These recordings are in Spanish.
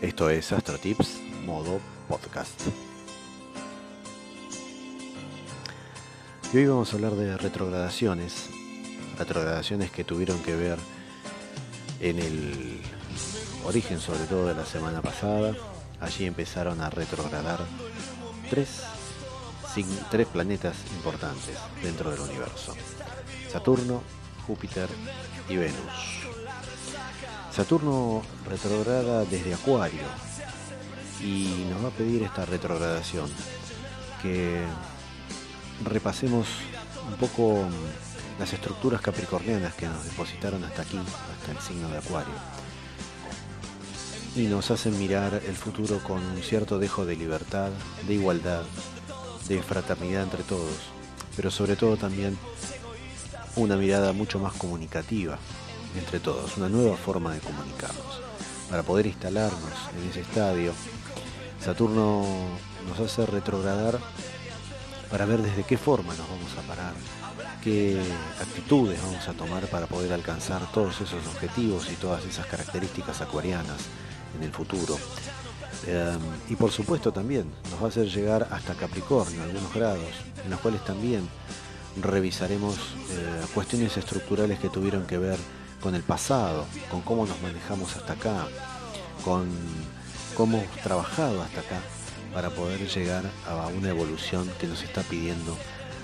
Esto es Astro Tips modo podcast. Y hoy vamos a hablar de retrogradaciones, retrogradaciones que tuvieron que ver en el origen sobre todo de la semana pasada. Allí empezaron a retrogradar tres, tres planetas importantes dentro del universo. Saturno, Júpiter y Venus. Saturno retrograda desde Acuario y nos va a pedir esta retrogradación que repasemos un poco las estructuras capricornianas que nos depositaron hasta aquí, hasta el signo de Acuario. Y nos hacen mirar el futuro con un cierto dejo de libertad, de igualdad, de fraternidad entre todos, pero sobre todo también una mirada mucho más comunicativa entre todos, una nueva forma de comunicarnos. Para poder instalarnos en ese estadio, Saturno nos hace retrogradar para ver desde qué forma nos vamos a parar, qué actitudes vamos a tomar para poder alcanzar todos esos objetivos y todas esas características acuarianas en el futuro. Em, y por supuesto también nos va a hacer llegar hasta Capricornio, algunos grados, en los cuales también revisaremos eh, cuestiones estructurales que tuvieron que ver con el pasado, con cómo nos manejamos hasta acá, con cómo hemos trabajado hasta acá para poder llegar a una evolución que nos está pidiendo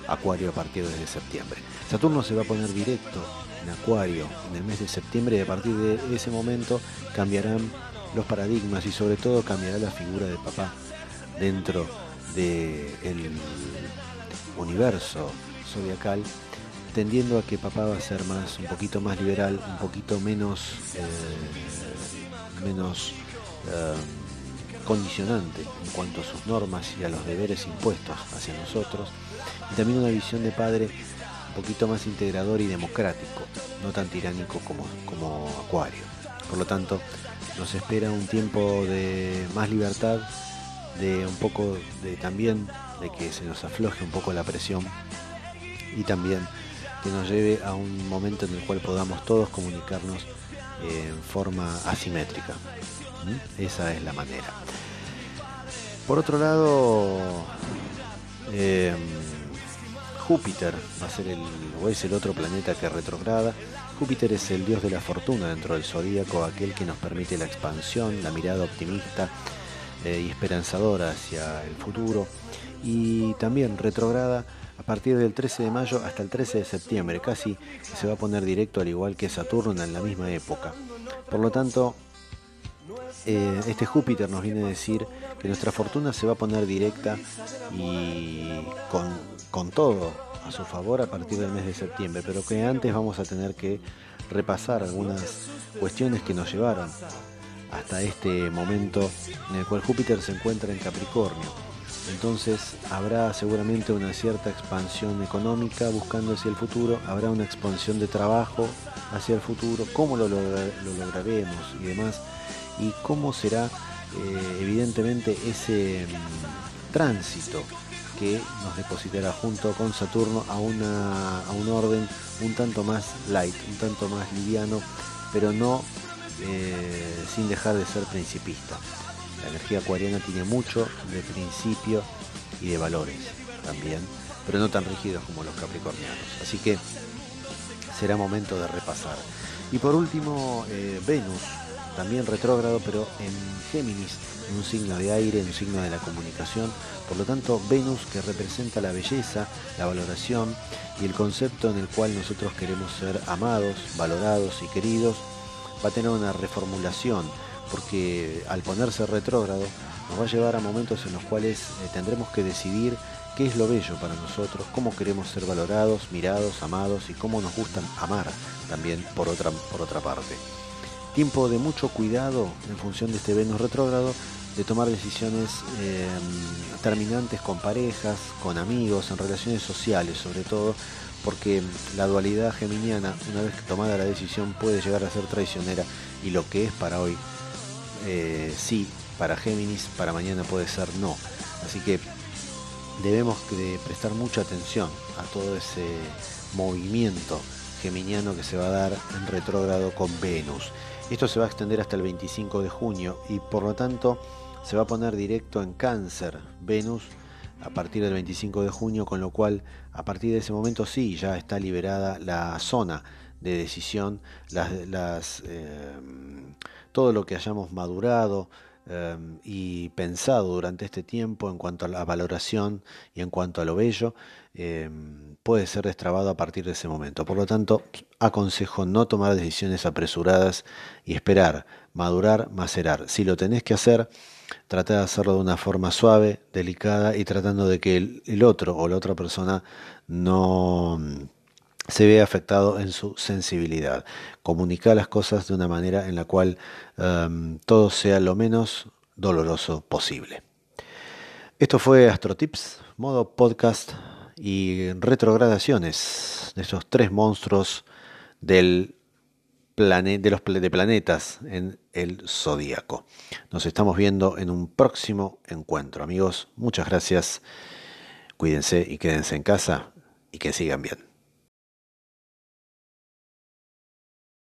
Acuario a partir de septiembre. Saturno se va a poner directo en Acuario en el mes de septiembre y a partir de ese momento cambiarán los paradigmas y sobre todo cambiará la figura de papá dentro del universo zodiacal tendiendo a que papá va a ser más, un poquito más liberal, un poquito menos, eh, menos eh, condicionante en cuanto a sus normas y a los deberes impuestos hacia nosotros, y también una visión de padre un poquito más integrador y democrático, no tan tiránico como, como Acuario. Por lo tanto, nos espera un tiempo de más libertad, de un poco de también de que se nos afloje un poco la presión y también que nos lleve a un momento en el cual podamos todos comunicarnos en forma asimétrica. ¿Mm? Esa es la manera. Por otro lado, em, Júpiter va a ser el, o es el otro planeta que retrograda. Júpiter es el dios de la fortuna dentro del zodíaco, aquel que nos permite la expansión, la mirada optimista eh, y esperanzadora hacia el futuro. Y también retrograda partir del 13 de mayo hasta el 13 de septiembre, casi se va a poner directo al igual que Saturno en la misma época. Por lo tanto, eh, este Júpiter nos viene a decir que nuestra fortuna se va a poner directa y con, con todo a su favor a partir del mes de septiembre, pero que antes vamos a tener que repasar algunas cuestiones que nos llevaron hasta este momento en el cual Júpiter se encuentra en Capricornio entonces habrá seguramente una cierta expansión económica buscando hacia el futuro, habrá una expansión de trabajo hacia el futuro, cómo lo, lograremos y demás, y cómo será eh, evidentemente ese mm, tránsito que nos depositará junto con Saturno a, una, a un orden un tanto más light, un tanto más liviano, pero no eh, sin dejar de ser principista. La energía acuariana tiene mucho de principio y de valores también, pero no tan rígidos como los capricornianos. Así que será momento de repasar. Y por último, eh, Venus, también retrógrado, pero en Géminis, un signo de aire, un signo de la comunicación. Por lo tanto, Venus que representa la belleza, la valoración y el concepto en el cual nosotros queremos ser amados, valorados y queridos, va a tener una reformulación porque al ponerse retrógrado nos va a llevar a momentos en los cuales eh, tendremos que decidir qué es lo bello para nosotros, cómo queremos ser valorados, mirados, amados y cómo nos gustan amar también por otra, por otra parte. Tiempo de mucho cuidado en función de este Venus retrógrado, de tomar decisiones em, terminantes con parejas, con amigos, en relaciones sociales sobre todo, porque la dualidad geminiana, una vez tomada la decisión, puede llegar a ser traicionera y lo que es para hoy eh, sí para Géminis, para mañana puede ser no. Así que debemos de prestar mucha atención a todo ese movimiento geminiano que se va a dar en retrógrado con Venus. Esto se va a extender hasta el 25 de junio y por lo tanto se va a poner directo en cáncer Venus a partir del 25 de junio, con lo cual a partir de ese momento sí, ya está liberada la zona de decisión, las, eh, todo lo que hayamos madurado, Em, y pensado durante este tiempo en cuanto a la valoración y en cuanto a lo bello, em, puede ser destrabado a partir de ese momento. Por lo tanto, aconsejo no tomar decisiones apresuradas y esperar, madurar, macerar. Si lo tenés que hacer, trata de hacerlo de una forma suave, delicada y tratando de que el otro o la otra persona no se ve afectado en su sensibilidad. Comunica las cosas de una manera en la cual em, todo sea lo menos doloroso posible. Esto fue Astrotips, modo podcast y retrogradaciones de esos tres monstruos del de los de planetas en el zodíaco. Nos estamos viendo en un próximo encuentro, amigos. Muchas gracias. Cuídense y quédense en casa y que sigan bien.